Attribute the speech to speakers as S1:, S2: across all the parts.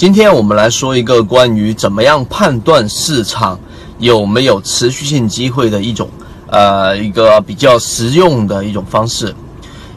S1: 今天我们来说一个关于怎么样判断市场有没有持续性机会的一种，呃，一个比较实用的一种方式。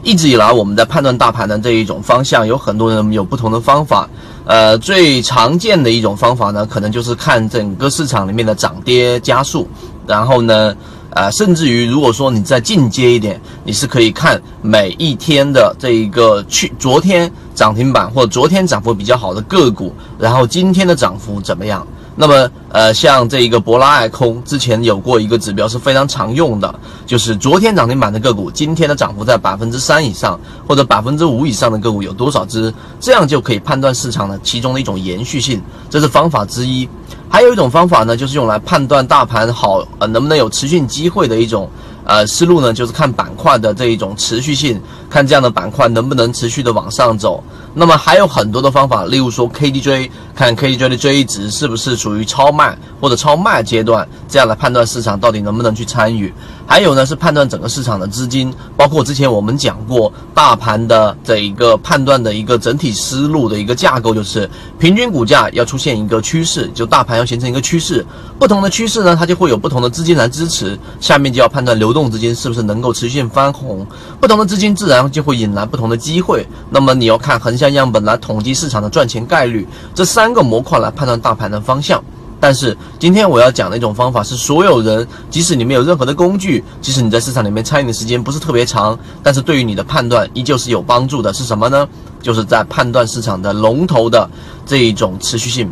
S1: 一直以来，我们在判断大盘的这一种方向，有很多人有不同的方法。呃，最常见的一种方法呢，可能就是看整个市场里面的涨跌加速，然后呢。啊，甚至于，如果说你再进阶一点，你是可以看每一天的这一个去昨天涨停板或者昨天涨幅比较好的个股，然后今天的涨幅怎么样？那么，呃，像这一个博拉爱空之前有过一个指标是非常常用的，就是昨天涨停板的个股，今天的涨幅在百分之三以上或者百分之五以上的个股有多少只？这样就可以判断市场的其中的一种延续性，这是方法之一。还有一种方法呢，就是用来判断大盘好呃能不能有持续机会的一种。呃，思路呢，就是看板块的这一种持续性，看这样的板块能不能持续的往上走。那么还有很多的方法，例如说 KDJ，看 KDJ 的这一值是不是属于超卖或者超卖阶段，这样来判断市场到底能不能去参与。还有呢，是判断整个市场的资金，包括之前我们讲过大盘的这一个判断的一个整体思路的一个架构，就是平均股价要出现一个趋势，就大盘要形成一个趋势，不同的趋势呢，它就会有不同的资金来支持，下面就要判断流动资金是不是能够持续性翻红，不同的资金自然就会引来不同的机会。那么你要看横向样本来统计市场的赚钱概率，这三个模块来判断大盘的方向。但是今天我要讲的一种方法是，所有人即使你没有任何的工具，即使你在市场里面参与的时间不是特别长，但是对于你的判断依旧是有帮助的。是什么呢？就是在判断市场的龙头的这一种持续性。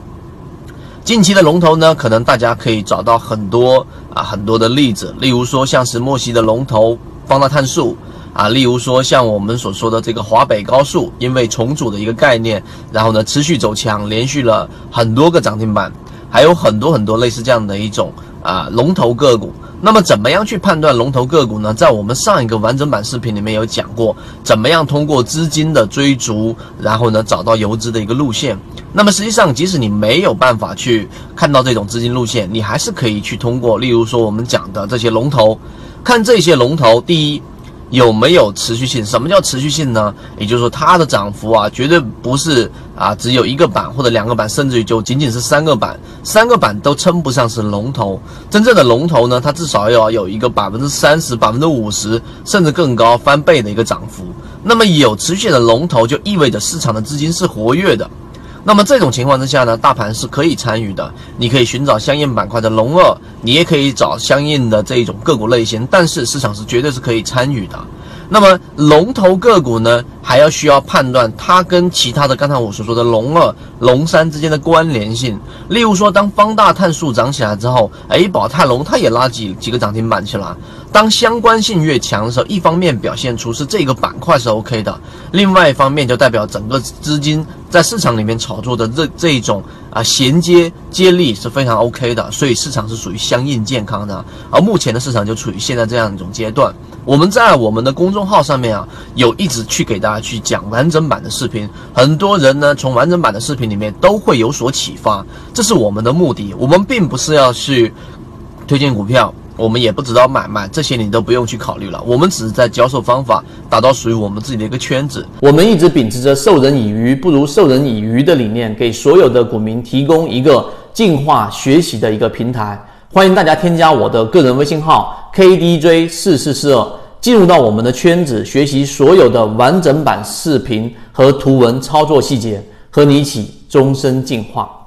S1: 近期的龙头呢，可能大家可以找到很多啊很多的例子，例如说像石墨烯的龙头方大碳素啊，例如说像我们所说的这个华北高速，因为重组的一个概念，然后呢持续走强，连续了很多个涨停板。还有很多很多类似这样的一种啊龙头个股，那么怎么样去判断龙头个股呢？在我们上一个完整版视频里面有讲过，怎么样通过资金的追逐，然后呢找到游资的一个路线。那么实际上，即使你没有办法去看到这种资金路线，你还是可以去通过，例如说我们讲的这些龙头，看这些龙头，第一。有没有持续性？什么叫持续性呢？也就是说，它的涨幅啊，绝对不是啊，只有一个板或者两个板，甚至于就仅仅是三个板，三个板都称不上是龙头。真正的龙头呢，它至少要有一个百分之三十、百分之五十，甚至更高翻倍的一个涨幅。那么有持续的龙头，就意味着市场的资金是活跃的。那么这种情况之下呢，大盘是可以参与的。你可以寻找相应板块的龙二，你也可以找相应的这一种个股类型，但是市场是绝对是可以参与的。那么龙头个股呢，还要需要判断它跟其他的刚才我所说的龙二、龙三之间的关联性。例如说，当方大碳素涨起来之后，哎，宝泰龙它也拉几几个涨停板起来。当相关性越强的时候，一方面表现出是这个板块是 OK 的，另外一方面就代表整个资金在市场里面炒作的这这一种啊衔接接力是非常 OK 的，所以市场是属于相应健康的。而目前的市场就处于现在这样一种阶段。我们在我们的公众号上面啊，有一直去给大家去讲完整版的视频，很多人呢从完整版的视频里面都会有所启发，这是我们的目的。我们并不是要去推荐股票，我们也不知道买卖，这些你都不用去考虑了。我们只是在教授方法，打造属于我们自己的一个圈子。
S2: 我们一直秉持着授人以鱼不如授人以渔的理念，给所有的股民提供一个进化学习的一个平台。欢迎大家添加我的个人微信号 KDJ 四四四二，进入到我们的圈子，学习所有的完整版视频和图文操作细节，和你一起终身进化。